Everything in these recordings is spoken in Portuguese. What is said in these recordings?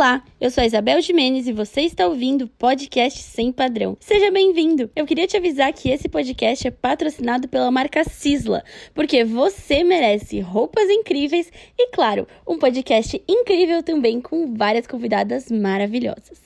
Olá, eu sou a Isabel Jimenez e você está ouvindo o podcast Sem Padrão. Seja bem-vindo! Eu queria te avisar que esse podcast é patrocinado pela marca Cisla, porque você merece roupas incríveis e, claro, um podcast incrível também com várias convidadas maravilhosas.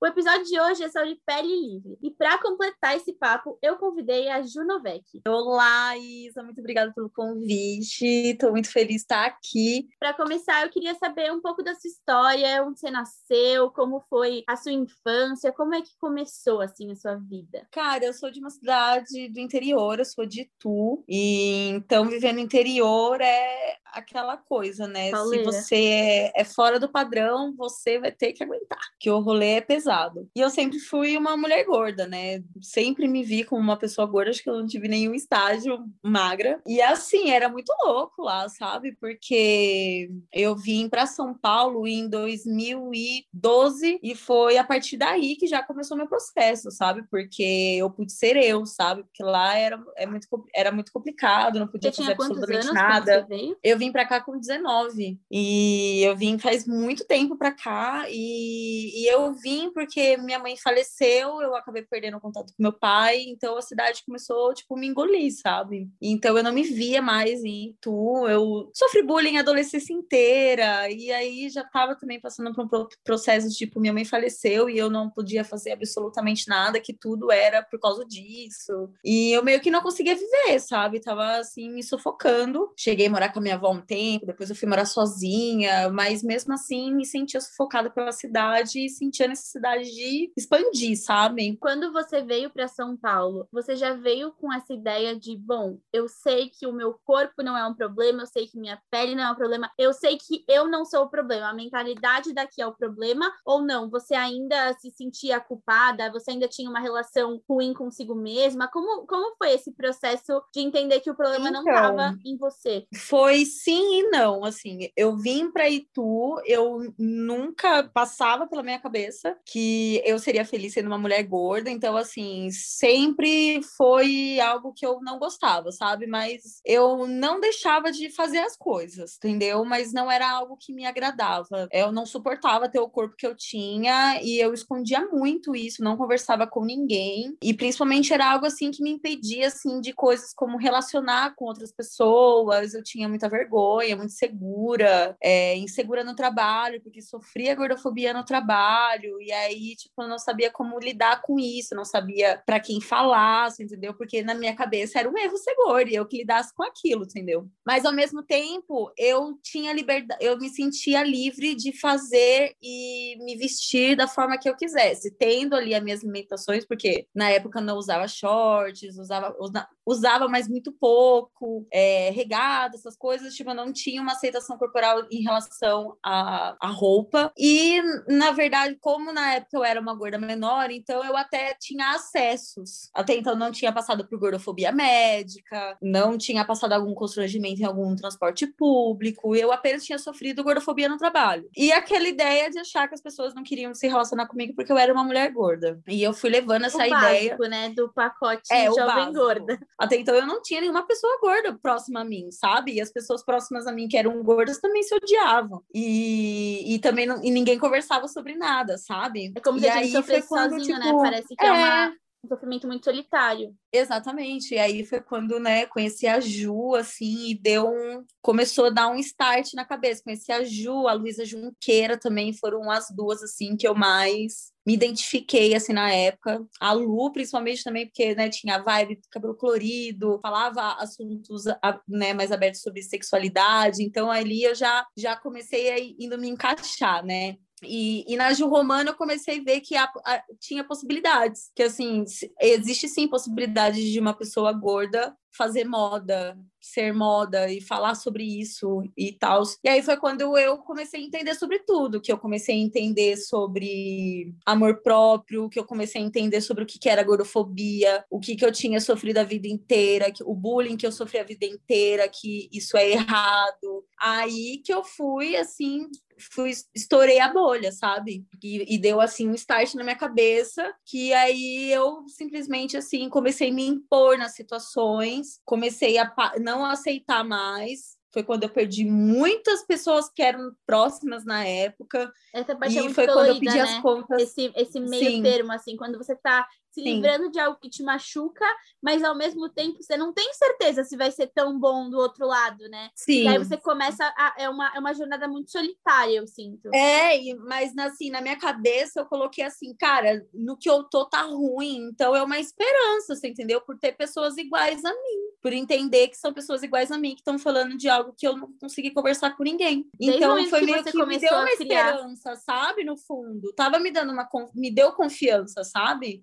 O episódio de hoje é sobre pele livre. E para completar esse papo, eu convidei a Junovec. Olá, Isa, muito obrigada pelo convite. Estou muito feliz de estar aqui. Para começar, eu queria saber um pouco da sua história, onde você nasceu, como foi a sua infância, como é que começou assim a sua vida? Cara, eu sou de uma cidade do interior, eu sou de Itu, e então viver no interior é aquela coisa, né? Pauleira. Se você é, é fora do padrão, você vai ter que aguentar, que o rolê é pesado. E eu sempre fui uma mulher gorda, né? Sempre me vi como uma pessoa gorda, acho que eu não tive nenhum estágio magra. E assim, era muito louco lá, sabe? Porque eu vim para São Paulo em 2012 e foi a partir daí que já começou meu processo, sabe? Porque eu pude ser eu, sabe? Porque lá era, é muito, era muito complicado, não podia Você fazer absolutamente nada. Eu vim pra cá com 19 e eu vim faz muito tempo pra cá e, e eu vim porque minha mãe faleceu, eu acabei perdendo contato com meu pai, então a cidade começou, tipo, me engolir, sabe? Então eu não me via mais em Itu, eu sofri bullying a adolescência inteira e aí já tava também passando por um pro- processo, tipo, minha mãe faleceu e eu não podia fazer absolutamente nada, que tudo era por causa disso. E eu meio que não conseguia viver, sabe? Tava assim, me sufocando. Cheguei a morar com a minha avó um tempo, depois eu fui morar sozinha, mas mesmo assim me sentia sufocada pela cidade e sentia a necessidade de expandir, sabe? Quando você veio para São Paulo, você já veio com essa ideia de, bom, eu sei que o meu corpo não é um problema, eu sei que minha pele não é um problema, eu sei que eu não sou o problema, a mentalidade daqui é o problema, ou não? Você ainda se sentia culpada, você ainda tinha uma relação ruim consigo mesma? Como, como foi esse processo de entender que o problema não Então, estava em você? Foi sim e não, assim, eu vim para Itu, eu nunca passava pela minha cabeça que eu seria feliz sendo uma mulher gorda, então assim, sempre foi algo que eu não gostava, sabe? Mas eu não deixava de fazer as coisas, entendeu? Mas não era algo que me agradava. Eu não suportava ter o corpo que eu tinha e eu escondia muito isso, não conversava com ninguém e principalmente era algo assim que me impedia assim de coisas como relacionar com outras pessoas. Eu tinha muita vergonha, muito segura, é, insegura no trabalho, porque sofria gordofobia no trabalho, e aí, tipo, eu não sabia como lidar com isso, não sabia para quem falasse, entendeu? Porque na minha cabeça era um erro ser e eu que lidasse com aquilo, entendeu? Mas ao mesmo tempo, eu tinha liberdade, eu me sentia livre de fazer e me vestir da forma que eu quisesse, tendo ali as minhas limitações, porque na época eu não usava shorts, usava, usa- usava, mas muito pouco, é, regata, essas coisas, tipo, eu não tinha uma aceitação corporal em relação à, à roupa. E, na verdade, como na época eu era uma gorda menor, então eu até tinha acessos. Até então não tinha passado por gordofobia médica, não tinha passado algum constrangimento em algum transporte público, eu apenas tinha sofrido gordofobia no trabalho. E aquela ideia de achar que as pessoas não queriam se relacionar comigo porque eu era uma mulher gorda. E eu fui levando essa o ideia. básico, né? Do pacote É, jovem gorda. Até então eu não tinha nenhuma pessoa gorda próxima a mim, sabe? E as pessoas próximas a mim que eram gordas também se odiavam. E, e também não- e ninguém conversava sobre nada, sabe? É como e se a gente sofresse sozinho, né? tipo, Parece que é, é. uma, um sofrimento muito solitário. Exatamente. E aí foi quando, né, conheci a Ju, assim, e deu um. Começou a dar um start na cabeça. Conheci a Ju, a Luísa Junqueira também foram as duas, assim, que eu mais me identifiquei, assim, na época. A Lu, principalmente também, porque, né, tinha vibe do cabelo colorido, falava assuntos, né, mais abertos sobre sexualidade. Então, ali eu já, já comecei a indo me encaixar, né? E, e na Ju Romana eu comecei a ver que há- há- tinha possibilidades. Que assim, existe sim possibilidade de uma pessoa gorda fazer moda, ser moda e falar sobre isso e tal. E aí foi quando eu comecei a entender sobre tudo, que eu comecei a entender sobre amor próprio, que eu comecei a entender sobre o que que era gordofobia, o que que eu tinha sofrido a vida inteira, que o bullying que eu sofri a vida inteira, que isso é errado. Aí que eu fui assim fui, estourei a bolha, sabe? E, e deu assim um start na minha cabeça, que aí eu simplesmente assim comecei a me impor nas situações, comecei a não aceitar mais foi quando eu perdi muitas pessoas que eram próximas na época. Essa parte é e muito foi quando eu dolorida, pedi né? as contas. Esse, esse meio Sim. termo, assim, quando você tá se Sim. livrando de algo que te machuca, mas ao mesmo tempo você não tem certeza se vai ser tão bom do outro lado, né? Sim. E aí você começa a, é uma, é uma jornada muito solitária, eu sinto. É, mas assim, na minha cabeça eu coloquei assim, cara, no que eu tô tá ruim, então é uma esperança, você entendeu? Por ter pessoas iguais a mim, por entender que são pessoas iguais a mim que estão falando de algo que eu não consegui conversar com ninguém. Desde então foi que meio que me deu uma criar. esperança, sabe? No fundo, tava me dando uma me deu confiança, sabe?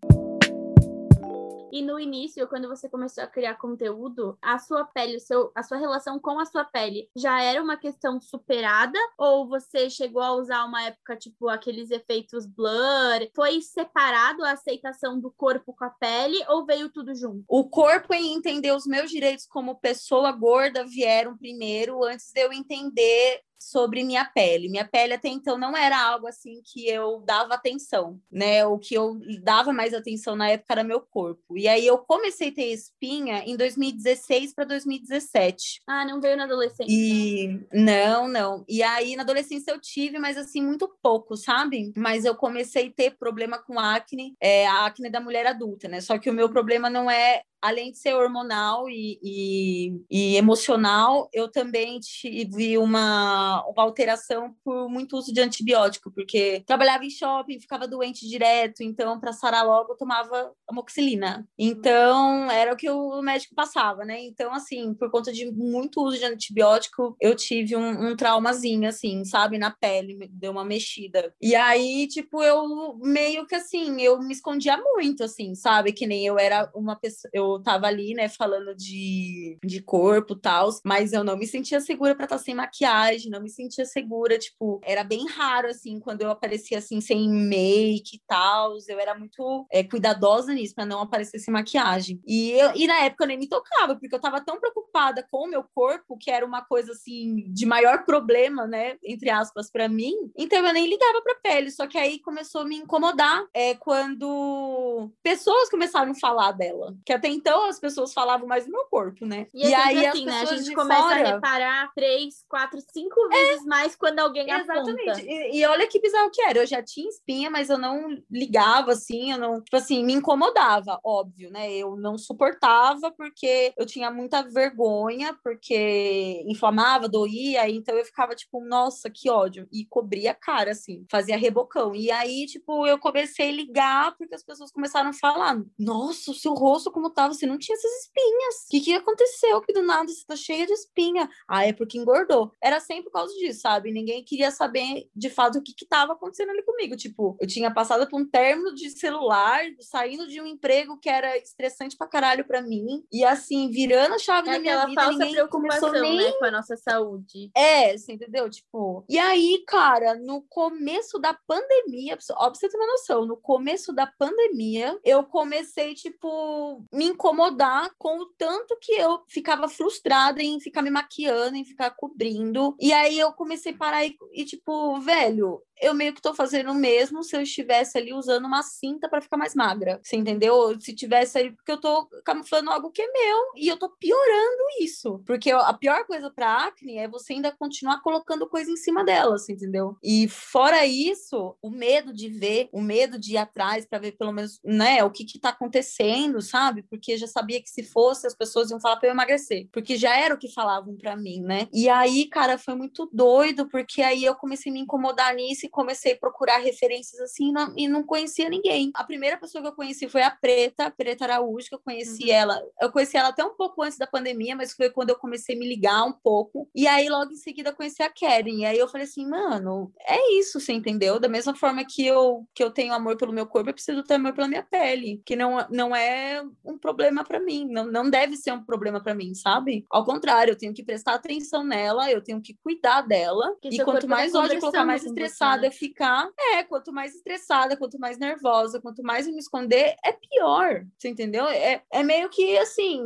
E no início, quando você começou a criar conteúdo, a sua pele, o seu, a sua relação com a sua pele já era uma questão superada? Ou você chegou a usar uma época, tipo, aqueles efeitos blur? Foi separado a aceitação do corpo com a pele ou veio tudo junto? O corpo e entender os meus direitos como pessoa gorda vieram primeiro antes de eu entender sobre minha pele. Minha pele até então não era algo assim que eu dava atenção, né? O que eu dava mais atenção na época era meu corpo. E aí eu comecei a ter espinha em 2016 para 2017. Ah, não veio na adolescência. E não, não. E aí na adolescência eu tive, mas assim muito pouco, sabe? Mas eu comecei a ter problema com acne, é, a acne da mulher adulta, né? Só que o meu problema não é além de ser hormonal e, e, e emocional, eu também tive uma, uma alteração por muito uso de antibiótico, porque trabalhava em shopping, ficava doente direto, então para sarar logo eu tomava amoxicilina. Então era o que o médico passava, né? Então, assim, por conta de muito uso de antibiótico, eu tive um, um traumazinho, assim, sabe, na pele, deu uma mexida. E aí, tipo, eu meio que assim, eu me escondia muito, assim, sabe? Que nem eu era uma pessoa, eu tava ali, né, falando de, de corpo e tal, mas eu não me sentia segura para estar sem maquiagem, não me sentia segura, tipo, era bem raro, assim, quando eu aparecia, assim, sem make e tal, eu era muito é, cuidadosa nisso, para não aparecer sem maquiagem. E, eu, e na época eu nem me tocava, porque eu tava tão preocupada com o meu corpo, que era uma coisa, assim, de maior problema, né, entre aspas, para mim, então eu nem ligava pra pele, só que aí começou a me incomodar é, quando pessoas começaram a falar dela, que até então as pessoas falavam mais do meu corpo, né? E, é sempre aí assim, as né? A pessoas gente começa fora... a reparar três, quatro, cinco vezes mais quando alguém Exatamente. aponta. E, e olha que bizarro que era. Eu já tinha espinha, mas eu não ligava assim, eu não, tipo assim, me incomodava, óbvio, né? Eu não suportava porque eu tinha muita vergonha, porque inflamava, doía, então eu ficava tipo, nossa, que ódio. E cobria a cara, assim, fazia rebocão. E aí, tipo, eu comecei a ligar porque as pessoas começaram a falar: nossa, o seu rosto como você não tinha essas espinhas. O que, que aconteceu? Que do nada você tá cheia de espinha. Ah, é porque engordou. Era sempre por causa disso, sabe? Ninguém queria saber de fato o que que tava acontecendo ali comigo. Tipo, eu tinha passado por um término de celular, saindo de um emprego que era estressante pra caralho pra mim. E assim, virando a chave É da minha vida, falsa ninguém começou preocupação, nem né, com a nossa saúde. é, você entendeu? Tipo, e aí, cara, no começo da pandemia, ó, pra você ter uma noção, no começo da pandemia, eu comecei, tipo, me incomodar com o tanto que eu ficava frustrada em ficar me maquiando, em ficar cobrindo. E aí eu comecei a parar e, e tipo, velho, eu meio que tô fazendo o mesmo se eu estivesse ali usando uma cinta para ficar mais magra. Você entendeu? Se tivesse ali, porque eu tô camuflando algo que é meu e eu tô piorando isso. Porque a pior coisa para acne é você ainda continuar colocando coisa em cima dela, você entendeu? E fora isso, o medo de ver, o medo de ir atrás para ver pelo menos, né, o que que tá acontecendo, sabe? Porque já sabia que se fosse as pessoas iam falar para eu emagrecer, porque já era o que falavam para mim, né? E aí, cara, foi muito doido, porque aí eu comecei a me incomodar nisso e comecei a procurar referências assim não, e não conhecia ninguém. A primeira pessoa que eu conheci foi a Preta, a Preta Araújo, que eu conheci Uhum. ela. Eu conheci ela até um pouco antes da pandemia, mas foi quando eu comecei a me ligar um pouco. E aí, logo em seguida, conheci a Karen. E aí eu falei assim, mano, é isso, você entendeu? Da mesma forma que eu, que eu tenho amor pelo meu corpo, eu preciso ter amor pela minha pele, que não, não é um problema para mim, não, não deve ser um problema para mim, sabe? Ao contrário, eu tenho que prestar atenção nela, eu tenho que cuidar dela. Porque e quanto tá mais ódio eu colocar, mais estressada estressada ficar, é, quanto mais estressada, quanto mais nervosa, quanto mais eu me esconder, é pior, você entendeu? É, é meio que assim,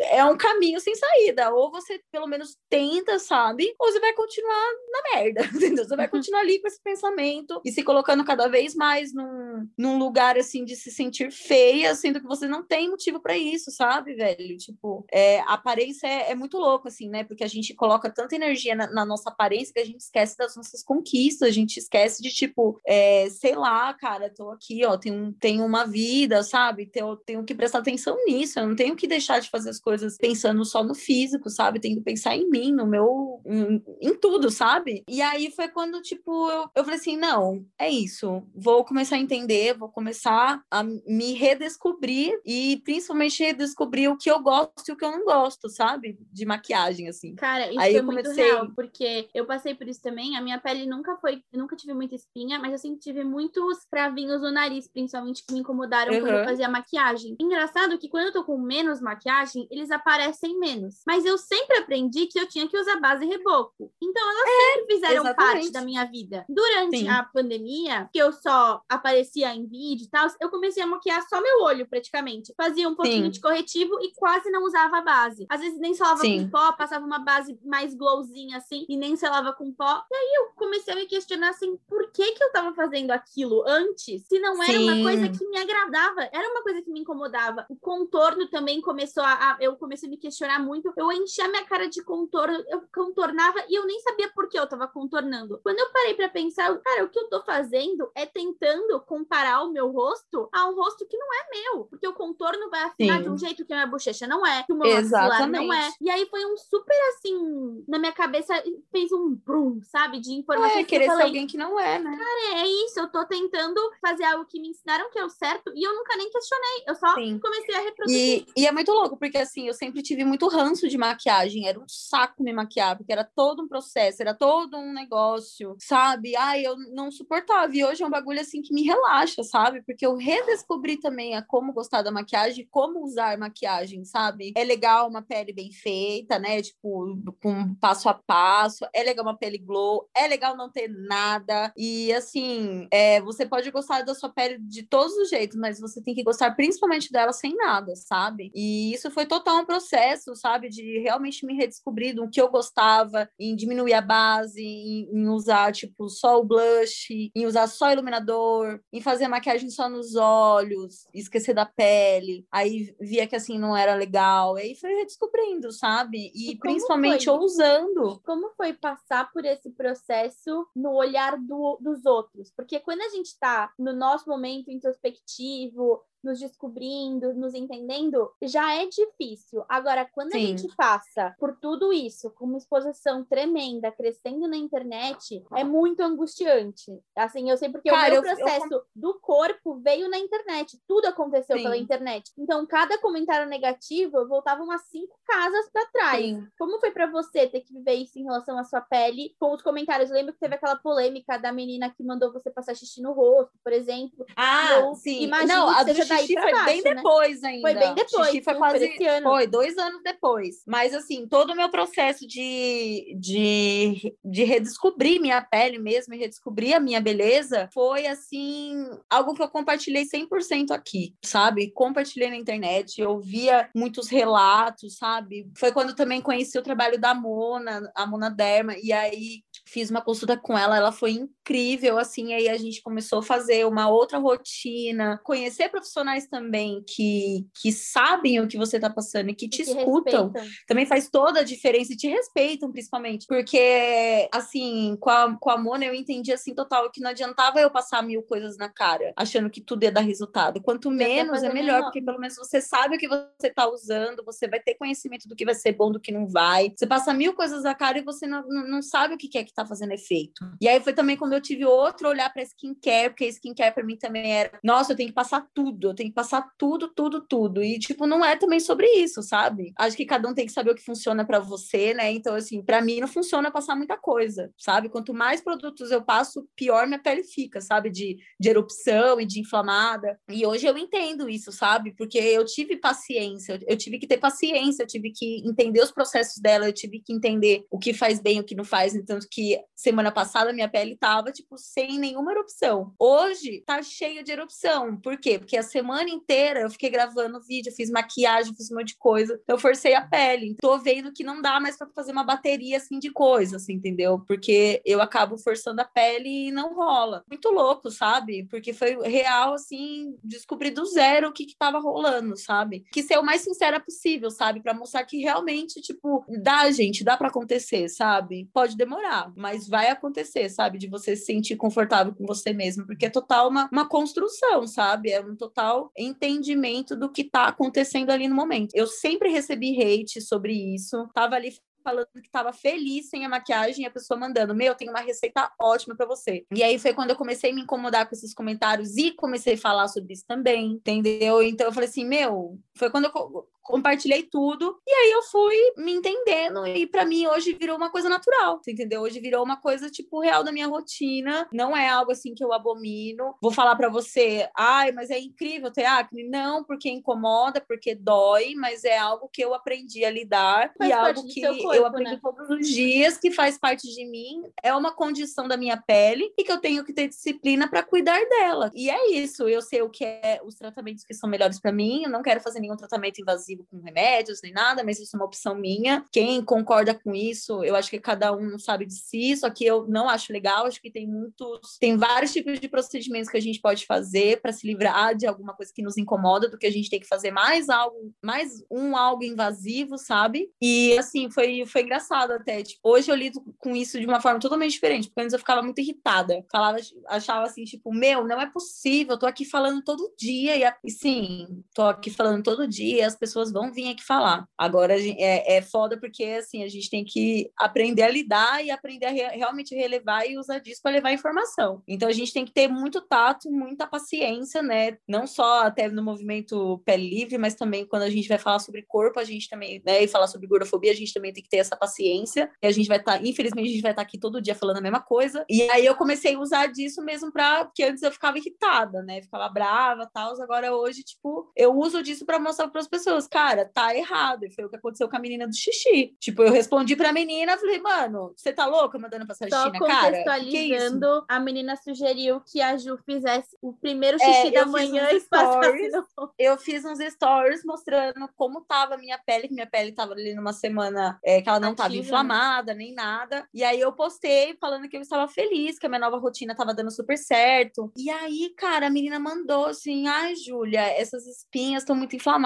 é um caminho sem saída. Ou você pelo menos tenta, sabe? Ou você vai continuar na merda, entendeu? Você vai uhum. continuar ali com esse pensamento e se colocando cada vez mais num, num lugar assim de se sentir feia, sendo que você não tem motivo para isso, sabe, velho? Tipo, é, a aparência é, é, muito louco, assim, né? Porque a gente coloca tanta energia na, na, nossa aparência que a gente esquece das nossas conquistas, a gente esquece de, tipo, é, sei lá, cara, tô aqui, ó, tenho, tenho uma vida, sabe? Tenho, tenho que prestar atenção nisso, eu não tenho que deixar de fazer as coisas pensando só no físico, sabe? Tenho que pensar em mim, no meu. em, em tudo, sabe? E aí foi quando, tipo, eu, eu falei assim: não, é isso, vou começar a entender, vou começar a me redescobrir e principalmente redescobrir o que eu gosto e o que eu não gosto, sabe? De maquiagem, assim. Cara, isso aí foi muito real, porque eu passei por isso também. A minha pele nunca foi, nunca tive muita espinha, mas eu sempre tive muitos cravinhos no nariz, principalmente que me incomodaram uhum. quando eu fazia maquiagem. Engraçado que quando eu tô com menos maquiagem, eles aparecem menos. Mas eu sempre aprendi que eu tinha que usar base e reboco. Então elas é, sempre fizeram exatamente. parte da minha vida. Durante Sim. a pandemia, que eu só aparecia em vídeo e tal, eu comecei a maquiar só meu olho, praticamente. Fazia um pouquinho Sim. de corretivo e quase não usava base. Às vezes nem selava Sim. com pó, passava uma base mais glowzinha assim e nem selava com pó. E aí eu comecei a me questionar assim, por que que eu tava fazendo aquilo antes, se não era Sim. uma coisa que me agradava, era uma coisa que me incomodava. O contorno também começou a, a eu comecei a me questionar muito. Eu enchia minha cara de contorno, eu contornava e eu nem sabia por que eu tava contornando. Quando eu parei para pensar, cara, o que eu tô fazendo é tentando comparar o meu rosto a um rosto que não é meu, porque o contorno vai afinar Sim. de um jeito que a minha bochecha não é, que o meu maxilar não é. E aí foi um super assim, na minha cabeça fez um brum, sabe, de informação. É, querer falei, ser alguém que não é, né? Cara, é isso, eu tô tentando fazer algo que me ensinaram que é o certo e eu nunca nem questionei, eu só Sim. comecei a reproduzir. E, e é muito louco, porque assim, eu sempre tive muito ranço de maquiagem, era um saco me maquiar, porque era todo um processo, era todo um negócio, sabe? Ai, eu não suportava. E hoje é um bagulho assim que me relaxa, sabe? Porque eu redescobri também a como gostar da maquiagem, como usar maquiagem, sabe? É legal uma pele bem feita, né? Tipo, com passo a passo. É legal uma pele glow. É legal não ter nada. E assim, é, você pode gostar da sua pele de todos os jeitos, mas você tem que gostar principalmente dela sem nada, sabe? E isso foi total um processo, sabe? De realmente me redescobrir do que eu gostava, em diminuir a base, em, em usar, tipo, só o blush, em usar só iluminador, em fazer maquiagem só nos olhos, esquecer da pele. Aí via que assim não era legal. Aí foi redescobrindo, sabe? E, e principalmente foi? ousando. Como foi passar por esse processo no olhar do, dos outros? Porque quando a gente tá no nosso momento introspectivo, nos descobrindo, nos entendendo, já é difícil. Agora, quando Sim. a gente passa por tudo isso, com uma exposição tremenda, crescendo na internet, é muito angustiante. Assim, eu sei porque Cara, o meu processo eu... do corpo veio na internet, tudo aconteceu Sim. pela internet. Então, cada comentário negativo, eu voltava umas cinco casas para trás. Sim. Como foi para você ter que viver isso em relação à sua pele com os comentários? Eu lembro que teve aquela polêmica da menina que mandou você passar xixi no rosto, por exemplo. Ah, eu sim. Imagino Não, que seja daí foi baixo, bem né? depois ainda. Foi bem depois. Xixi foi quase. Foi dois anos depois. Mas assim, todo o meu processo de, de, de redescobrir minha pele mesmo e redescobrir a minha beleza foi assim, algo que eu compartilhei 100% aqui, sabe? Compartilhei na internet, eu via muitos relatos, sabe? Foi quando também conheci o trabalho da Mona, a Mona Derma, e aí fiz uma consulta com ela, ela foi incrível, assim, aí a gente começou a fazer uma outra rotina, conhecer profissionais também que, que sabem o que você está passando e que te, escutam, respeitam. também faz toda a diferença e te respeitam, principalmente, porque, assim, com a, com a Mona eu entendi, assim, total, que não adiantava eu passar mil coisas na cara, achando que tudo ia dar resultado, quanto menos é melhor, porque pelo menos você sabe o que você está usando, você vai ter conhecimento do que vai ser bom, do que não vai, você passa mil coisas na cara e você não, não sabe o que é que tá fazendo efeito. E aí foi também quando eu tive outro olhar para skincare, porque skincare para mim também era, nossa, eu tenho que passar tudo, tudo, eu tenho que passar tudo, tudo, tudo. E, tipo, não é também sobre isso, sabe? Acho que cada um tem que saber o que funciona para você, né? Então, assim, para mim não funciona passar muita coisa, sabe? Quanto mais produtos eu passo, pior minha pele fica, sabe? De, de erupção e de inflamada. E hoje eu entendo isso, sabe? Porque eu tive paciência, eu tive que ter paciência, eu tive que entender os processos dela, eu tive que entender o que faz bem, o que não faz. Tanto que semana passada minha pele tava, tipo, sem nenhuma erupção. Hoje tá cheia de erupção. Por quê? Porque a semana inteira eu fiquei gravando vídeo, fiz maquiagem, fiz um monte de coisa. Eu forcei a pele. Tô vendo que não dá mais para fazer uma bateria assim de coisas, assim, entendeu? Porque eu acabo forçando a pele e não rola. Muito louco, sabe? Porque foi real, assim, descobrir do zero o que que tava rolando, sabe? Que ser o mais sincera possível, sabe? Para mostrar que realmente, tipo, dá, gente, dá para acontecer, sabe? Pode demorar, mas vai acontecer, sabe? De você se sentir confortável com você mesmo, porque é total uma, uma construção, sabe? É um total entendimento do que tá acontecendo ali no momento. Eu sempre recebi hate sobre isso, tava ali falando que estava feliz sem a maquiagem e a pessoa mandando: Meu, tem uma receita ótima para você. E aí foi quando eu comecei a me incomodar com esses comentários e comecei a falar sobre isso também, entendeu? Então eu falei assim: Meu, foi quando eu compartilhei tudo. E aí eu fui me entendendo e para mim hoje virou uma coisa natural, entendeu? Hoje virou uma coisa tipo real da minha rotina, não é algo assim que eu abomino. Vou falar para você, ai, mas é incrível ter acne? Não, porque incomoda, porque dói, mas é algo que eu aprendi a lidar faz e algo que corpo, eu aprendo né? todos os dias, que faz parte de mim, é uma condição da minha pele e que eu tenho que ter disciplina para cuidar dela. E é isso, eu sei o que é os tratamentos que são melhores para mim, eu não quero fazer nenhum tratamento invasivo com remédios nem nada, mas isso é uma opção minha. Quem concorda com isso, eu acho que cada um sabe de si, só que eu não acho legal, acho que tem muitos, tem vários tipos de procedimentos que a gente pode fazer para se livrar de alguma coisa que nos incomoda, do que a gente tem que fazer mais algo, mais um algo invasivo, sabe? E assim, foi foi engraçado até, tipo, hoje eu lido com isso de uma forma totalmente diferente, porque antes eu ficava muito irritada. Falava, achava assim, tipo, meu, não é possível, eu tô aqui falando todo dia e, sim, tô aqui falando todo dia, as pessoas vão vir aqui falar. Agora é, é foda porque assim a gente tem que aprender a lidar e aprender a re realmente relevar e usar disso para levar informação. Então a gente tem que ter muito tato, muita paciência, né? Não só até no movimento pele livre, mas também quando a gente vai falar sobre corpo, a gente também, né, e falar sobre gordofobia, a gente também tem que ter essa paciência. E a gente vai estar, tá, infelizmente, a gente vai estar tá aqui todo dia falando a mesma coisa. E aí eu comecei a usar disso mesmo para porque antes eu ficava irritada, né? Ficava brava, tal. Agora hoje, tipo, eu uso disso para mostrar para as pessoas, cara, tá errado. E foi o que aconteceu com a menina do xixi. Tipo, eu respondi pra menina, falei, mano, você tá louca mandando passar xixi na cara? contextualizando, é a menina sugeriu que a Ju fizesse o primeiro xixi é, da manhã e stories, Eu fiz uns stories mostrando como tava a minha pele, que minha pele tava ali numa semana é, que ela não Ativa, tava né? inflamada, né? nem nada. E aí eu postei falando que eu estava feliz, que a minha nova rotina tava dando super certo. E aí, cara, a menina mandou assim: ai, Júlia, essas espinhas estão muito inflamadas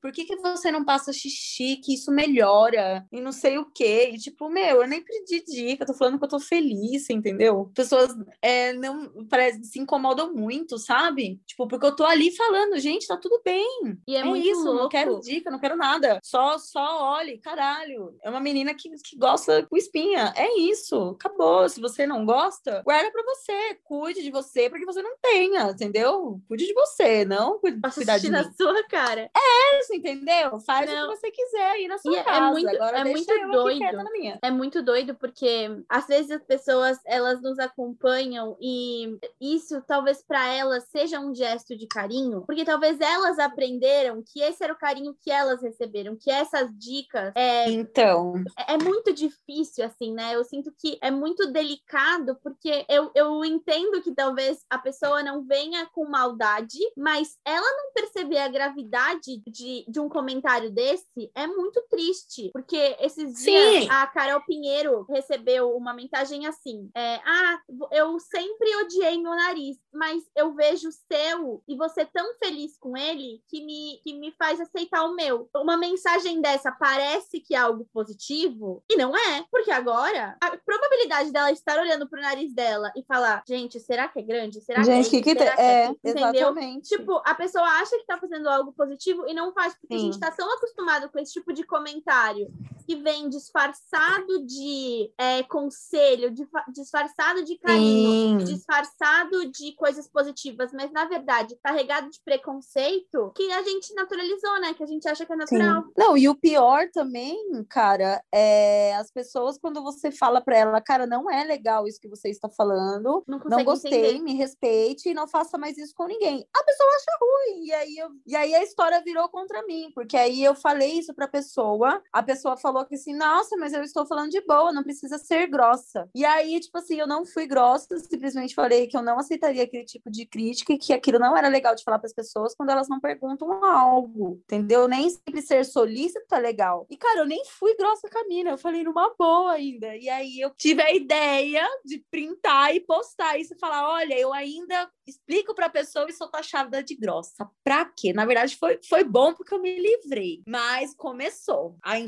por que, que você não passa xixi, que isso melhora? E não sei o quê. E tipo, meu, eu nem pedi dica, eu tô falando que eu tô feliz, entendeu? Pessoas é, não parece, se incomodam muito, sabe? Tipo, porque eu tô ali falando, gente, tá tudo bem. E é, é muito isso, louco. não quero dica, não quero nada. Só, só olhe, caralho. É uma menina que, que gosta com espinha. É isso, acabou. Se você não gosta, guarda pra você. Cuide de você, porque você não tenha, entendeu? Cuide de você, não cuide, cuidar de mim. na sua cara. É, entendeu? Faz não. o que você quiser aí na sua e é casa. É muito, Agora é muito doido. É muito doido porque às vezes as pessoas elas nos acompanham e isso talvez para elas seja um gesto de carinho, porque talvez elas aprenderam que esse era o carinho que elas receberam, que essas dicas é Então, é, é muito difícil assim, né? Eu sinto que é muito delicado porque eu, eu entendo que talvez a pessoa não venha com maldade, mas ela não perceber a gravidade de de, um comentário desse é muito triste, porque esses dias Sim. a Carol Pinheiro recebeu uma mensagem assim: é, Ah, eu sempre odiei meu nariz, mas eu vejo o seu e você tão feliz com ele que me, que me faz aceitar o meu. Uma mensagem dessa parece que é algo positivo e não é, porque agora a probabilidade dela estar olhando pro nariz dela e falar: Gente, será que é grande? Será gente, que, que, que, é? é? Entendeu? Exatamente. Tipo, a pessoa acha que tá fazendo algo positivo e não faz, porque Sim. a gente tá tão acostumado com esse tipo de comentário que vem disfarçado de é, conselho, de, disfarçado de carinho, Sim. disfarçado de coisas positivas, mas na verdade carregado de preconceito que a gente naturalizou, né? Que a gente acha que é natural. Sim. Não, e o pior também, cara, é as pessoas quando você fala para ela, cara, não é legal isso que você está falando, não, não gostei, entender. me respeite e não faça mais isso com ninguém. A pessoa acha ruim, e aí, eu, e aí a história virou contra mim, porque aí eu falei isso pra pessoa, a pessoa falou que assim, nossa, mas eu estou falando de boa, não precisa ser grossa. E aí, tipo assim, eu não fui grossa, simplesmente falei que eu não aceitaria aquele tipo de crítica e que aquilo não era legal de falar para as pessoas quando elas não perguntam algo, entendeu? Nem sempre ser solícito é legal. E, cara, eu nem fui grossa com a mina, eu falei numa boa ainda. E aí eu tive a ideia de printar e postar isso e falar: olha, eu ainda explico para a pessoa e sou taxada de grossa. Pra quê? Na verdade, foi, foi bom porque eu me livrei. Mas começou a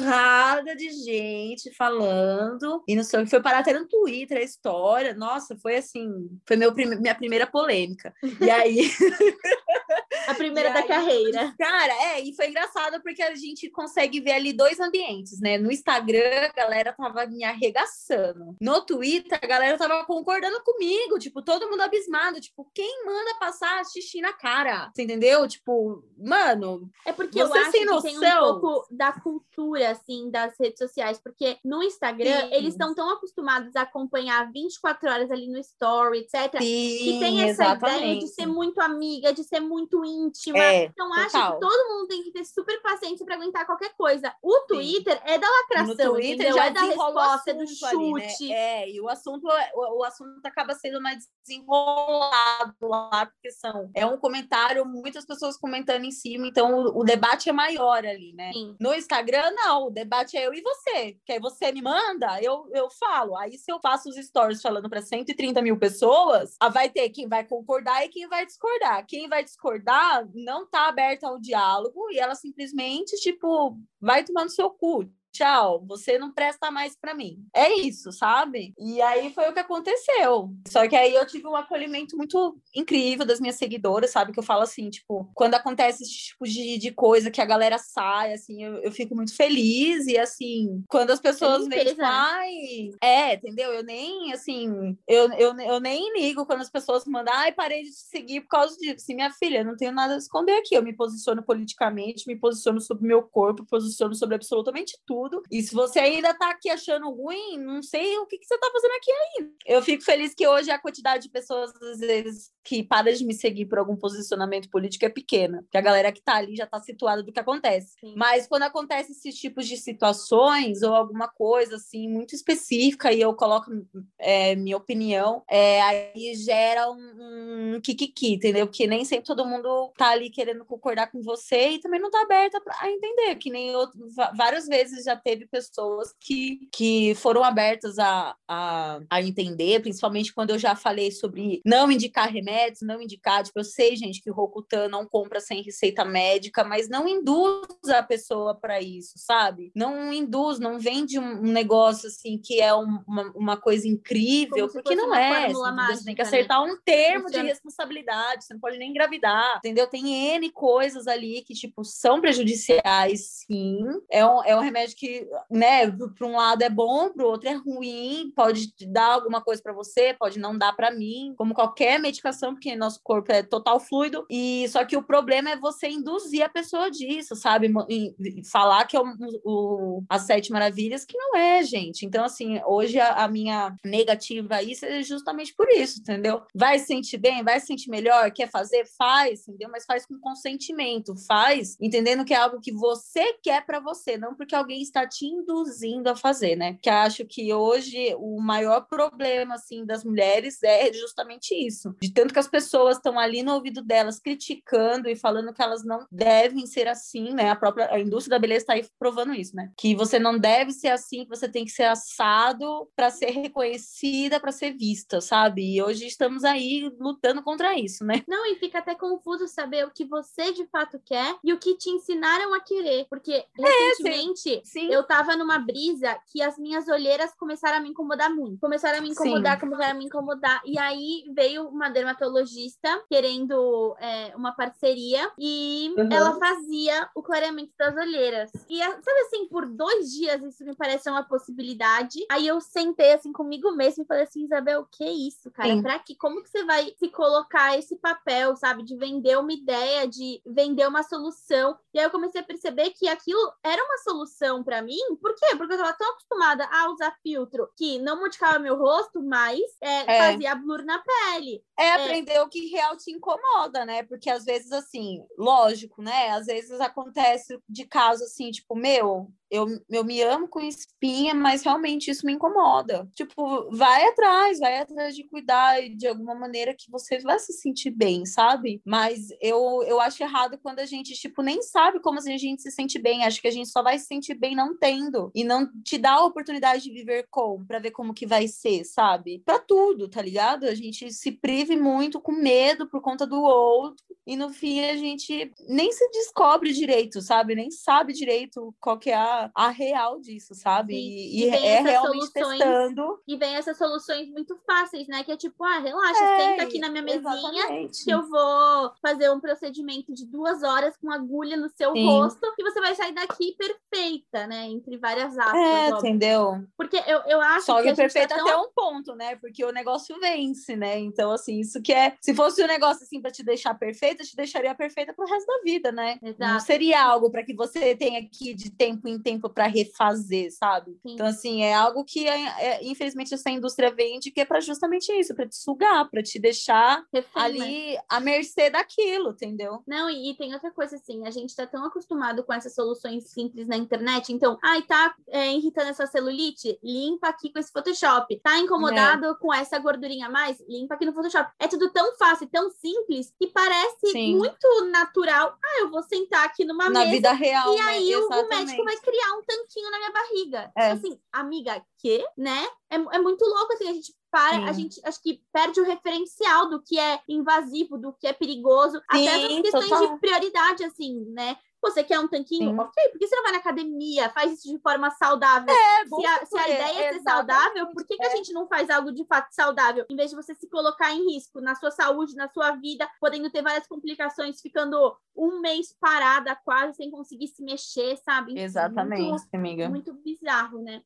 enxurrada de gente falando. E não sei o que foi parar até no Twitter a história. Nossa, foi assim. Foi meu minha primeira polêmica. E aí. A primeira da carreira. Cara, é, e foi engraçado porque a gente consegue ver ali dois ambientes, né? No Instagram, a galera tava me arregaçando. No Twitter, a galera tava concordando comigo, tipo, todo mundo abismado, tipo, quem manda passar xixi na cara? Você entendeu? Tipo, mano, é porque você eu acho tem noção? que tem um pouco da cultura assim das redes sociais, porque no Instagram Sim. eles estão tão acostumados a acompanhar 24 horas ali no story, etc, Sim, que tem essa exatamente. ideia de ser muito amiga, de ser muito íntima. É, então acho que todo mundo tem que ter super paciência para aguentar qualquer coisa. O Twitter Sim. é da lacração, no Twitter entendeu? já é da resposta, é do chute. né? É, e o assunto, o, o, assunto acaba sendo mais desenrolado lá, porque são, é um comentário, muitas pessoas comentando em cima, então o, o debate é maior ali, né? Sim. No Instagram, não, o debate é eu e você. Que aí você me manda, eu, eu falo. Aí se eu faço os stories falando para 130 mil pessoas, vai ter quem vai concordar e quem vai discordar. Quem vai discordar não tá aberta ao diálogo e ela simplesmente, tipo, vai tomar no seu cu tchau, você não presta mais para mim. É isso, sabe? E aí foi o que aconteceu. Só que aí eu tive um acolhimento muito incrível das minhas seguidoras, sabe? Que eu falo assim, tipo, quando acontece esse tipo de, de coisa que a galera sai, assim, eu, eu fico muito feliz. E assim, quando as pessoas veem, tipo, ai, é, entendeu? Eu nem, assim, eu, eu, eu nem ligo quando as pessoas mandam, ai, parei de te seguir por causa disso. Assim, minha filha, eu não tenho nada a esconder aqui. Eu me posiciono politicamente, me posiciono sobre meu corpo, posiciono sobre absolutamente tudo tudo. E se você ainda tá aqui achando ruim, não sei o que, que você tá fazendo aqui ainda. Eu fico feliz que hoje a quantidade de pessoas, às vezes, que para de me seguir por algum posicionamento político é pequena. Que a galera que tá ali já tá situada do que acontece. Sim. Mas quando acontece esses tipos de situações ou alguma coisa, assim, muito específica e eu coloco é, minha opinião, é, aí gera um, um kikiki, entendeu? Porque nem sempre todo mundo tá ali querendo concordar com você e também não tá aberta a entender, que nem outro, várias vezes já teve pessoas que, que foram abertas a, a, a entender, principalmente quando eu já falei sobre não indicar remédios, não indicar, tipo, eu sei, gente, que o Rokutan não compra sem receita médica, mas não induz a pessoa para isso, sabe? Não induz, não vende um negócio assim que é um, uma, uma coisa incrível, porque não é. Mágica, você tem que né? acertar né? um termo Funciona. de responsabilidade, você não pode nem engravidar, entendeu? Tem N coisas ali que, tipo, são prejudiciais, sim. É um, é um remédio que, né, para um lado é bom, para o outro é ruim, pode dar alguma coisa para você, pode não dar para mim, como qualquer medicação, porque nosso corpo é total fluido. E só que o problema é você induzir a pessoa disso, sabe? E falar que é o, o, as sete maravilhas, que não é, gente. Então, assim, hoje a, a minha negativa a isso é justamente por isso, entendeu? Vai se sentir bem, vai se sentir melhor, quer fazer, faz, entendeu? Mas faz com consentimento, faz entendendo que é algo que você quer para você, não porque alguém está te induzindo a fazer, né? Que acho que hoje o maior problema, assim, das mulheres é justamente isso. De tanto que as pessoas estão ali no ouvido delas criticando e falando que elas não devem ser assim, né? A própria a indústria da beleza está aí provando isso, né? Que você não deve ser assim, que você tem que ser assado para ser reconhecida, para ser vista, sabe? E hoje estamos aí lutando contra isso, né? Não, e fica até confuso saber o que você de fato quer e o que te ensinaram a querer, porque recentemente é, sim. Sim. Eu tava numa brisa que as minhas olheiras começaram a me incomodar muito. Começaram a me incomodar, Sim. começaram a me incomodar. E aí veio uma dermatologista dermatologista querendo é, uma parceria e uhum. ela fazia o clareamento das olheiras. E sabe assim, por dois dias isso me pareceu uma possibilidade. Aí eu sentei assim comigo mesma e falei assim, Isabel, o que é isso, cara? Sim. Pra que? Como que você vai se colocar esse papel, sabe? De vender uma ideia, de vender uma solução. E aí eu comecei a perceber que aquilo era uma solução para mim. Por quê? Porque eu tava tão acostumada a usar filtro que não modificava meu rosto, mas é, é. fazia blur na pele. É, é aprender o que real te incomoda, né? Porque às vezes, assim, lógico, né? Às vezes acontece de caso assim, tipo, meu, eu, eu me amo com espinha, mas realmente isso me incomoda. Tipo, vai atrás, vai atrás de cuidar de alguma maneira que você vai se sentir bem, sabe? Mas eu, eu acho errado quando a gente, tipo, nem sabe como a gente se sente bem. Acho que a gente só vai se sentir bem não tendo. E não te dá a oportunidade de viver com, para ver como que vai ser, sabe? Pra tudo, tá ligado? A gente se prive muito com medo por conta do outro. E no fim a gente nem se descobre direito, sabe? Nem sabe direito qual que é a a, real disso, sabe? E, e, e é realmente testando. E vem essas soluções muito fáceis, né? Que é tipo, ah, relaxa, é, senta aqui na minha mesinha exatamente. que eu vou fazer um procedimento de duas horas com agulha no seu Sim. rosto e você vai sair daqui perfeita, né? Entre várias aspas. É, óbvio. entendeu? Porque eu, eu acho Só que. Só perfeita tá tão... até um ponto, né? Porque o negócio vence, né? Então, assim, isso que é. Se fosse um negócio assim para te deixar perfeita, te deixaria perfeita pro resto da vida, né? Exato. Não seria algo para que você tenha aqui de tempo em tempo tempo para refazer, sabe? Sim. Então, assim, é algo que, é, é, infelizmente, essa indústria vende, que é para justamente isso, para te sugar, para te deixar ali à mercê daquilo, entendeu? Não, e, e, tem outra coisa, assim, a gente tá tão acostumado com essas soluções simples na internet, então, ai, tá é, irritando essa celulite? Limpa aqui com esse Photoshop. Tá incomodado é. com essa gordurinha a mais? Limpa aqui no Photoshop. É tudo tão fácil, tão simples, que parece Sim. muito natural. Ah, eu vou sentar aqui numa na mesa. Na vida real, E né? aí o médico vai criar criar um tanquinho na minha barriga. É. Tipo assim, amiga, que, né? É, é muito louco, assim, a gente para, Sim. a gente acho que perde o referencial do que é invasivo, do que é perigoso, Sim, até as questões total. de prioridade, assim, né? Você quer um tanquinho? Sim. Ok, por que você não vai na academia? Faz isso de forma saudável. É, se, a, se a ideia é ser saudável, por que, que a é. gente não faz algo de fato saudável? Em vez de você se colocar em risco na sua saúde, na sua vida, podendo ter várias complicações, ficando um mês parada quase sem conseguir se mexer, sabe? Exatamente, muito, amiga. Muito bizarro, né?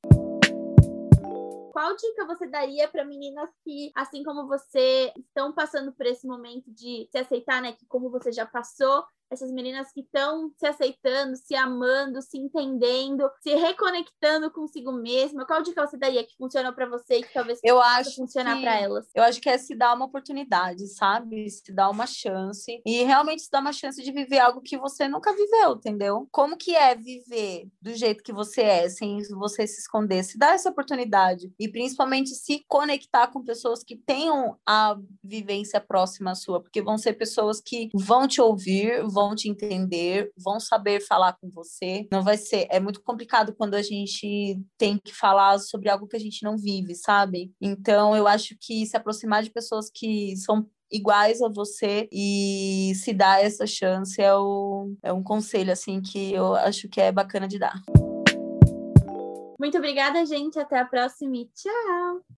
qual dica você daria para meninas que, assim como você, estão passando por esse momento de se aceitar, né? Que como você já passou, essas meninas que estão se aceitando, se amando, se entendendo, se reconectando consigo mesma? Qual dica você daria que funciona para você e que talvez eu acho funcionar para elas? Eu acho que é se dar uma oportunidade, sabe? Se dar uma chance e realmente se dar uma chance de viver algo que você nunca viveu, entendeu? Como que é viver do jeito que você é, sem você se esconder? Se dar essa oportunidade e principalmente se conectar com pessoas que tenham a vivência próxima sua, porque vão ser pessoas que vão te ouvir, vão te entender, vão saber falar com você. Não vai ser. É muito complicado quando a gente tem que falar sobre algo que a gente não vive, sabe? Então, eu acho que se aproximar de pessoas que são iguais a você e se dar essa chance é, o, é um conselho assim que eu acho que é bacana de dar. Muito obrigada, gente. Até a próxima e tchau!